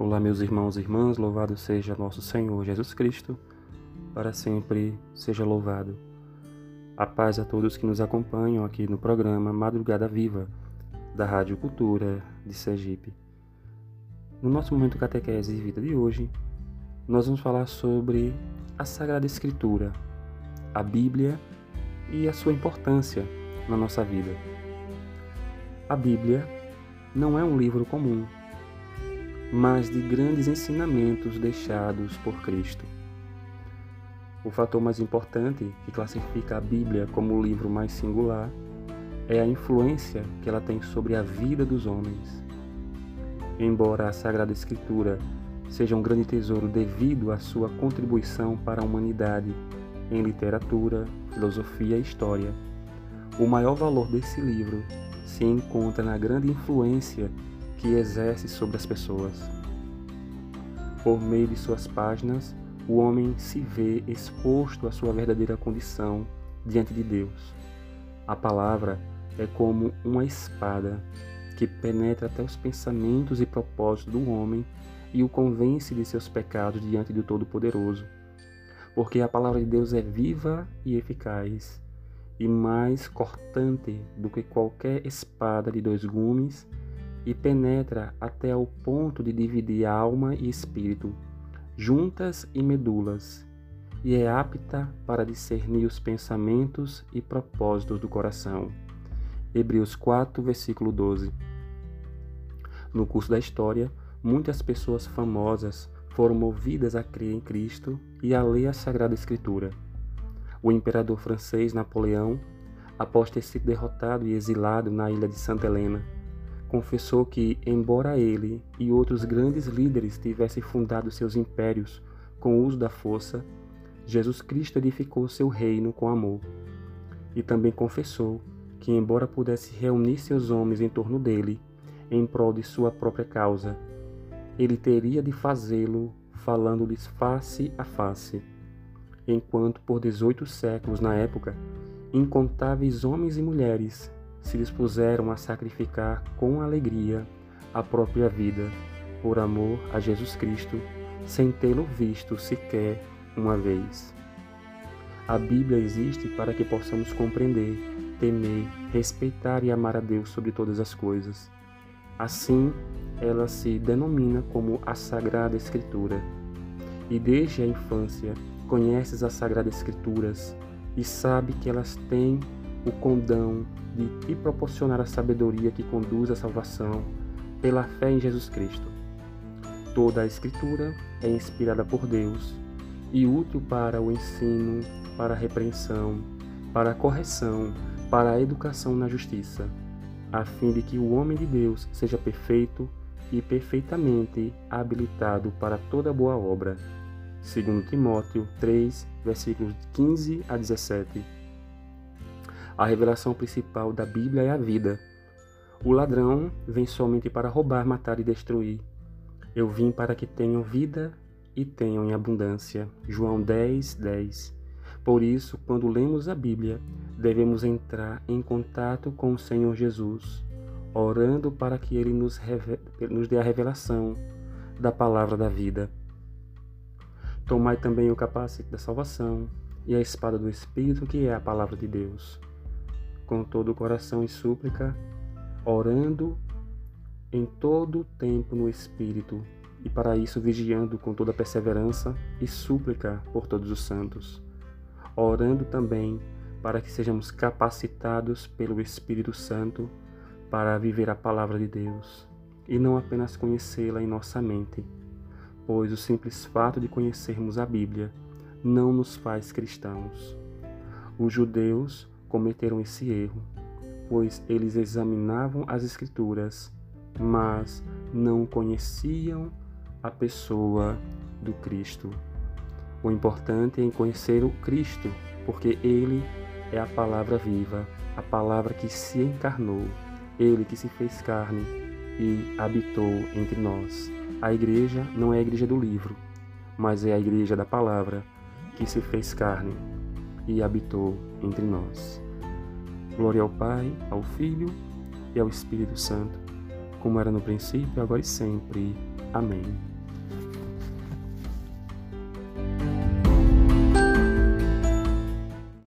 Olá, meus irmãos e irmãs, louvado seja nosso Senhor Jesus Cristo, para sempre seja louvado. A paz a todos que nos acompanham aqui no programa Madrugada Viva, da Rádio Cultura de Sergipe. No nosso momento catequese e vida de hoje, nós vamos falar sobre a Sagrada Escritura, a Bíblia e a sua importância na nossa vida. A Bíblia não é um livro comum, mas de grandes ensinamentos deixados por Cristo. O fator mais importante que classifica a Bíblia como o livro mais singular é a influência que ela tem sobre a vida dos homens. Embora a Sagrada Escritura seja um grande tesouro devido à sua contribuição para a humanidade em literatura, filosofia e história, o maior valor desse livro se encontra na grande influência que exerce sobre as pessoas. Por meio de suas páginas, o homem se vê exposto à sua verdadeira condição diante de Deus. A palavra é como uma espada que penetra até os pensamentos e propósitos do homem e o convence de seus pecados diante do Todo-Poderoso. Porque a palavra de Deus é viva e eficaz, e mais cortante do que qualquer espada de dois gumes e penetra até o ponto de dividir alma e espírito, juntas e medulas, e é apta para discernir os pensamentos e propósitos do coração. Hebreus 4, versículo 12. No curso da história, muitas pessoas famosas foram movidas a crer em Cristo e a ler a Sagrada Escritura. O imperador francês Napoleão, após ter sido derrotado e exilado na ilha de Santa Helena, confessou que, embora ele e outros grandes líderes tivessem fundado seus impérios com o uso da força, Jesus Cristo edificou seu reino com amor. E também confessou que, embora pudesse reunir seus homens em torno dele, em prol de sua própria causa, ele teria de fazê-lo falando-lhes face a face. Enquanto por dezoito séculos na época, incontáveis homens e mulheres se dispuseram a sacrificar com alegria a própria vida por amor a Jesus Cristo, sem tê-lo visto sequer uma vez. A Bíblia existe para que possamos compreender, temer, respeitar e amar a Deus sobre todas as coisas. Assim, ela se denomina como a Sagrada Escritura. E desde a infância conheces as Sagradas Escrituras e sabe que elas têm o condão de te proporcionar a sabedoria que conduz à salvação pela fé em Jesus Cristo. Toda a Escritura é inspirada por Deus e útil para o ensino, para a repreensão, para a correção, para a educação na justiça, a fim de que o homem de Deus seja perfeito e perfeitamente habilitado para toda boa obra. Segundo Timóteo 3, versículos 15 a 17. A revelação principal da Bíblia é a vida. O ladrão vem somente para roubar, matar e destruir. Eu vim para que tenham vida e tenham em abundância. João 10, 10. Por isso, quando lemos a Bíblia, devemos entrar em contato com o Senhor Jesus, orando para que Ele nos, nos dê a revelação da palavra da vida. Tomai também o capacete da salvação e a espada do Espírito, que é a palavra de Deus com todo o coração e súplica, orando em todo o tempo no Espírito, e para isso vigiando com toda perseverança e súplica por todos os santos, orando também para que sejamos capacitados pelo Espírito Santo para viver a palavra de Deus e não apenas conhecê-la em nossa mente, pois o simples fato de conhecermos a Bíblia não nos faz cristãos. Os judeus cometeram esse erro, pois eles examinavam as Escrituras, mas não conheciam a pessoa do Cristo. O importante é conhecer o Cristo, porque Ele é a palavra viva, a palavra que se encarnou, Ele que se fez carne e habitou entre nós. A igreja não é a igreja do livro, mas é a igreja da palavra que se fez carne e habitou entre nós. Glória ao Pai, ao Filho e ao Espírito Santo, como era no princípio, agora e sempre. Amém.